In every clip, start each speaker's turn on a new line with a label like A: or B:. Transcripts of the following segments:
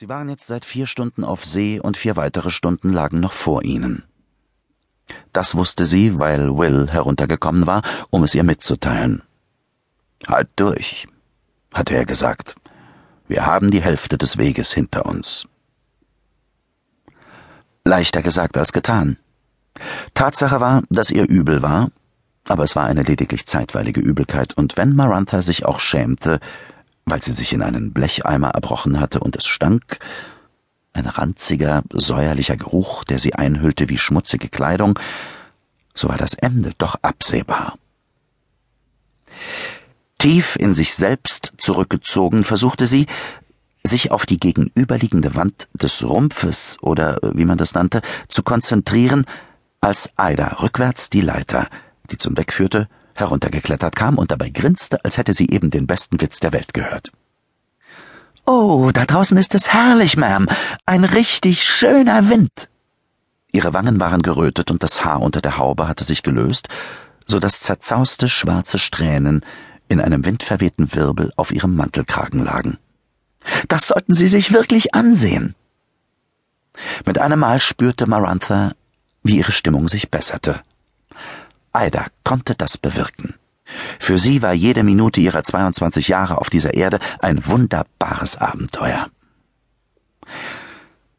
A: Sie waren jetzt seit vier Stunden auf See und vier weitere Stunden lagen noch vor ihnen. Das wusste sie, weil Will heruntergekommen war, um es ihr mitzuteilen. Halt durch, hatte er gesagt. Wir haben die Hälfte des Weges hinter uns. Leichter gesagt als getan. Tatsache war, dass ihr übel war, aber es war eine lediglich zeitweilige Übelkeit, und wenn Marantha sich auch schämte, weil sie sich in einen Blecheimer erbrochen hatte und es stank, ein ranziger, säuerlicher Geruch, der sie einhüllte wie schmutzige Kleidung, so war das Ende doch absehbar. Tief in sich selbst zurückgezogen versuchte sie, sich auf die gegenüberliegende Wand des Rumpfes oder wie man das nannte, zu konzentrieren, als Ida rückwärts die Leiter, die zum Deck führte, heruntergeklettert kam und dabei grinste, als hätte sie eben den besten Witz der Welt gehört. Oh, da draußen ist es herrlich, Ma'am. Ein richtig schöner Wind. Ihre Wangen waren gerötet und das Haar unter der Haube hatte sich gelöst, so dass zerzauste schwarze Strähnen in einem windverwehten Wirbel auf ihrem Mantelkragen lagen. Das sollten Sie sich wirklich ansehen. Mit einem Mal spürte Marantha, wie ihre Stimmung sich besserte. Ida konnte das bewirken. Für sie war jede Minute ihrer 22 Jahre auf dieser Erde ein wunderbares Abenteuer.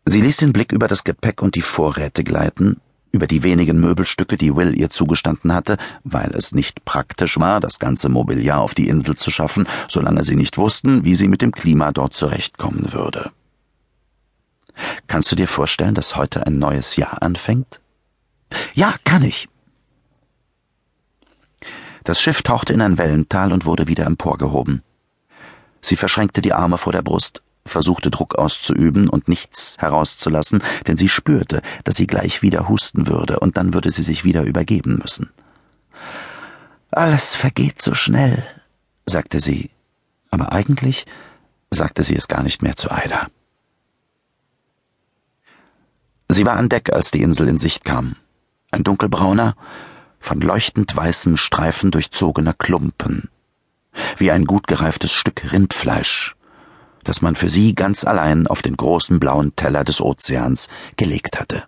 A: Sie ließ den Blick über das Gepäck und die Vorräte gleiten, über die wenigen Möbelstücke, die Will ihr zugestanden hatte, weil es nicht praktisch war, das ganze Mobiliar auf die Insel zu schaffen, solange sie nicht wussten, wie sie mit dem Klima dort zurechtkommen würde. Kannst du dir vorstellen, dass heute ein neues Jahr anfängt? Ja, kann ich. Das Schiff tauchte in ein Wellental und wurde wieder emporgehoben. Sie verschränkte die Arme vor der Brust, versuchte Druck auszuüben und nichts herauszulassen, denn sie spürte, dass sie gleich wieder husten würde, und dann würde sie sich wieder übergeben müssen. Alles vergeht so schnell, sagte sie, aber eigentlich sagte sie es gar nicht mehr zu Ida. Sie war an Deck, als die Insel in Sicht kam. Ein dunkelbrauner, von leuchtend weißen Streifen durchzogener Klumpen, wie ein gut gereiftes Stück Rindfleisch, das man für sie ganz allein auf den großen blauen Teller des Ozeans gelegt hatte.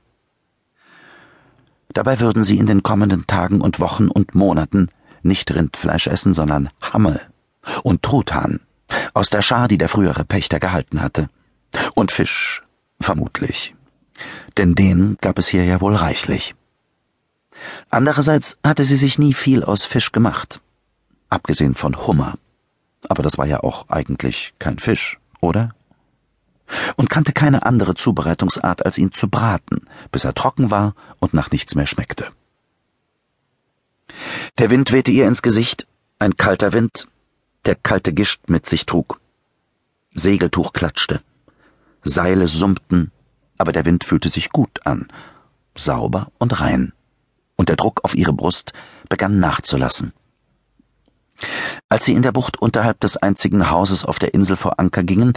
A: Dabei würden sie in den kommenden Tagen und Wochen und Monaten nicht Rindfleisch essen, sondern Hammel und Truthahn aus der Schar, die der frühere Pächter gehalten hatte. Und Fisch, vermutlich. Denn den gab es hier ja wohl reichlich. Andererseits hatte sie sich nie viel aus Fisch gemacht, abgesehen von Hummer. Aber das war ja auch eigentlich kein Fisch, oder? Und kannte keine andere Zubereitungsart, als ihn zu braten, bis er trocken war und nach nichts mehr schmeckte. Der Wind wehte ihr ins Gesicht, ein kalter Wind, der kalte Gischt mit sich trug. Segeltuch klatschte, Seile summten, aber der Wind fühlte sich gut an, sauber und rein und der Druck auf ihre Brust begann nachzulassen. Als sie in der Bucht unterhalb des einzigen Hauses auf der Insel vor Anker gingen,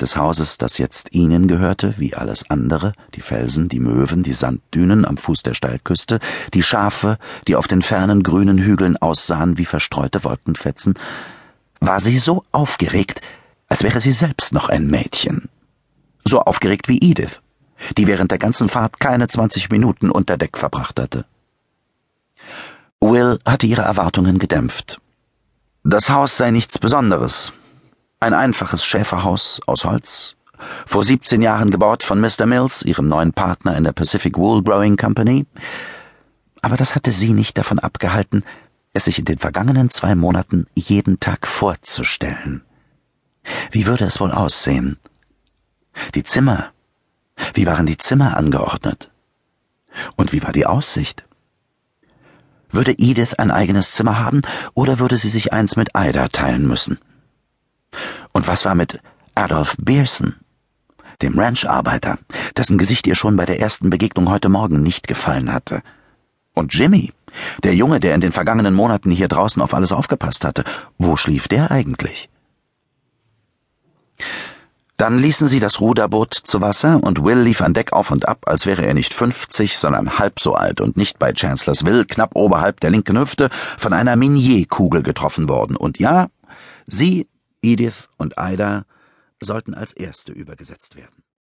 A: des Hauses, das jetzt ihnen gehörte, wie alles andere, die Felsen, die Möwen, die Sanddünen am Fuß der Steilküste, die Schafe, die auf den fernen grünen Hügeln aussahen wie verstreute Wolkenfetzen, war sie so aufgeregt, als wäre sie selbst noch ein Mädchen. So aufgeregt wie Edith, die während der ganzen Fahrt keine zwanzig Minuten unter Deck verbracht hatte. Will hatte ihre Erwartungen gedämpft. Das Haus sei nichts Besonderes. Ein einfaches Schäferhaus aus Holz, vor 17 Jahren gebaut von Mr. Mills, ihrem neuen Partner in der Pacific Wool Growing Company. Aber das hatte sie nicht davon abgehalten, es sich in den vergangenen zwei Monaten jeden Tag vorzustellen. Wie würde es wohl aussehen? Die Zimmer. Wie waren die Zimmer angeordnet? Und wie war die Aussicht? Würde Edith ein eigenes Zimmer haben oder würde sie sich eins mit Ida teilen müssen? Und was war mit Adolf Beerson, dem Rancharbeiter, dessen Gesicht ihr schon bei der ersten Begegnung heute Morgen nicht gefallen hatte? Und Jimmy, der Junge, der in den vergangenen Monaten hier draußen auf alles aufgepasst hatte, wo schlief der eigentlich? Dann ließen sie das Ruderboot zu Wasser und Will lief an Deck auf und ab, als wäre er nicht fünfzig, sondern halb so alt und nicht bei Chancellorsville, knapp oberhalb der linken Hüfte, von einer Minier-Kugel getroffen worden. Und ja, sie, Edith und Ida sollten als erste übergesetzt werden